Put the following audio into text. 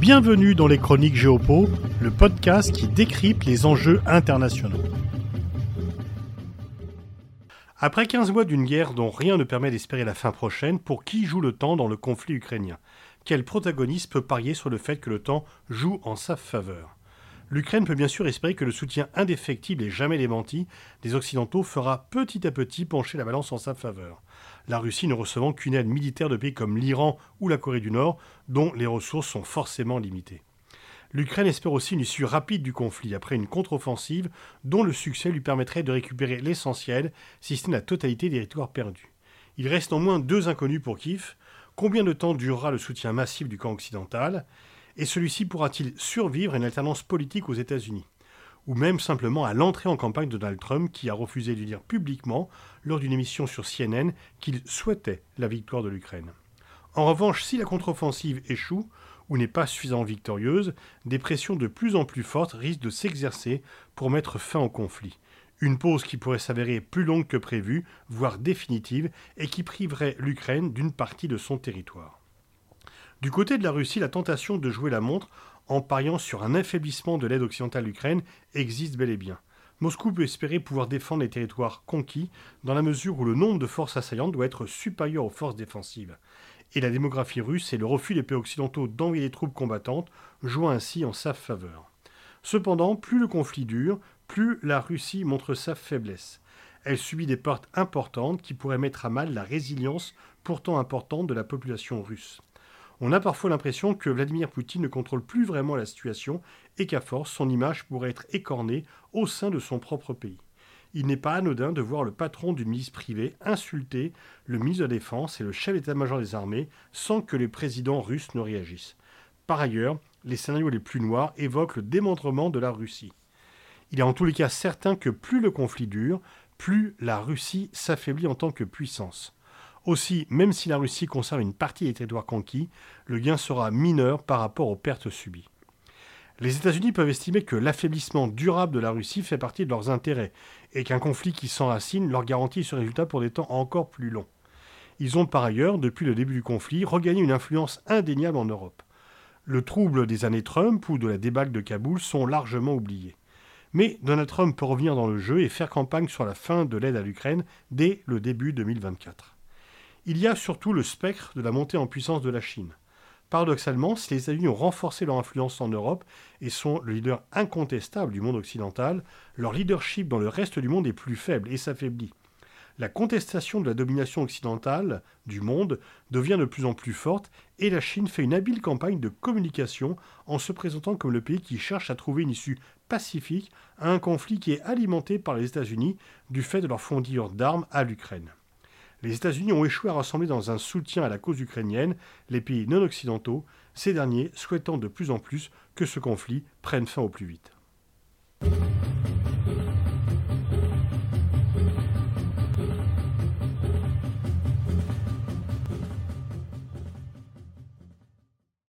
Bienvenue dans les Chroniques Géopo, le podcast qui décrypte les enjeux internationaux. Après 15 mois d'une guerre dont rien ne permet d'espérer la fin prochaine, pour qui joue le temps dans le conflit ukrainien? Quel protagoniste peut parier sur le fait que le temps joue en sa faveur? L'Ukraine peut bien sûr espérer que le soutien indéfectible et jamais démenti des Occidentaux fera petit à petit pencher la balance en sa faveur. La Russie ne recevant qu'une aide militaire de pays comme l'Iran ou la Corée du Nord, dont les ressources sont forcément limitées. L'Ukraine espère aussi une issue rapide du conflit après une contre-offensive dont le succès lui permettrait de récupérer l'essentiel, si ce n'est la totalité des territoires perdus. Il reste en moins deux inconnus pour Kiev. Combien de temps durera le soutien massif du camp occidental? Et celui-ci pourra-t-il survivre à une alternance politique aux États-Unis Ou même simplement à l'entrée en campagne de Donald Trump qui a refusé de dire publiquement lors d'une émission sur CNN qu'il souhaitait la victoire de l'Ukraine. En revanche, si la contre-offensive échoue ou n'est pas suffisamment victorieuse, des pressions de plus en plus fortes risquent de s'exercer pour mettre fin au conflit. Une pause qui pourrait s'avérer plus longue que prévu, voire définitive, et qui priverait l'Ukraine d'une partie de son territoire. Du côté de la Russie, la tentation de jouer la montre en pariant sur un affaiblissement de l'aide occidentale à l'Ukraine existe bel et bien. Moscou peut espérer pouvoir défendre les territoires conquis dans la mesure où le nombre de forces assaillantes doit être supérieur aux forces défensives. Et la démographie russe et le refus des pays occidentaux d'envoyer des troupes combattantes jouent ainsi en sa faveur. Cependant, plus le conflit dure, plus la Russie montre sa faiblesse. Elle subit des pertes importantes qui pourraient mettre à mal la résilience pourtant importante de la population russe. On a parfois l'impression que Vladimir Poutine ne contrôle plus vraiment la situation et qu'à force, son image pourrait être écornée au sein de son propre pays. Il n'est pas anodin de voir le patron d'une milice privée insulter le ministre de la Défense et le chef d'état-major des armées sans que les présidents russes ne réagissent. Par ailleurs, les scénarios les plus noirs évoquent le démembrement de la Russie. Il est en tous les cas certain que plus le conflit dure, plus la Russie s'affaiblit en tant que puissance. Aussi, même si la Russie conserve une partie des territoires conquis, le gain sera mineur par rapport aux pertes subies. Les États-Unis peuvent estimer que l'affaiblissement durable de la Russie fait partie de leurs intérêts et qu'un conflit qui s'enracine leur garantit ce résultat pour des temps encore plus longs. Ils ont par ailleurs, depuis le début du conflit, regagné une influence indéniable en Europe. Le trouble des années Trump ou de la débâcle de Kaboul sont largement oubliés. Mais Donald Trump peut revenir dans le jeu et faire campagne sur la fin de l'aide à l'Ukraine dès le début 2024. Il y a surtout le spectre de la montée en puissance de la Chine. Paradoxalement, si les États-Unis ont renforcé leur influence en Europe et sont le leader incontestable du monde occidental, leur leadership dans le reste du monde est plus faible et s'affaiblit. La contestation de la domination occidentale du monde devient de plus en plus forte et la Chine fait une habile campagne de communication en se présentant comme le pays qui cherche à trouver une issue pacifique à un conflit qui est alimenté par les États-Unis du fait de leur fourniture d'armes à l'Ukraine les États-Unis ont échoué à rassembler dans un soutien à la cause ukrainienne les pays non occidentaux, ces derniers souhaitant de plus en plus que ce conflit prenne fin au plus vite.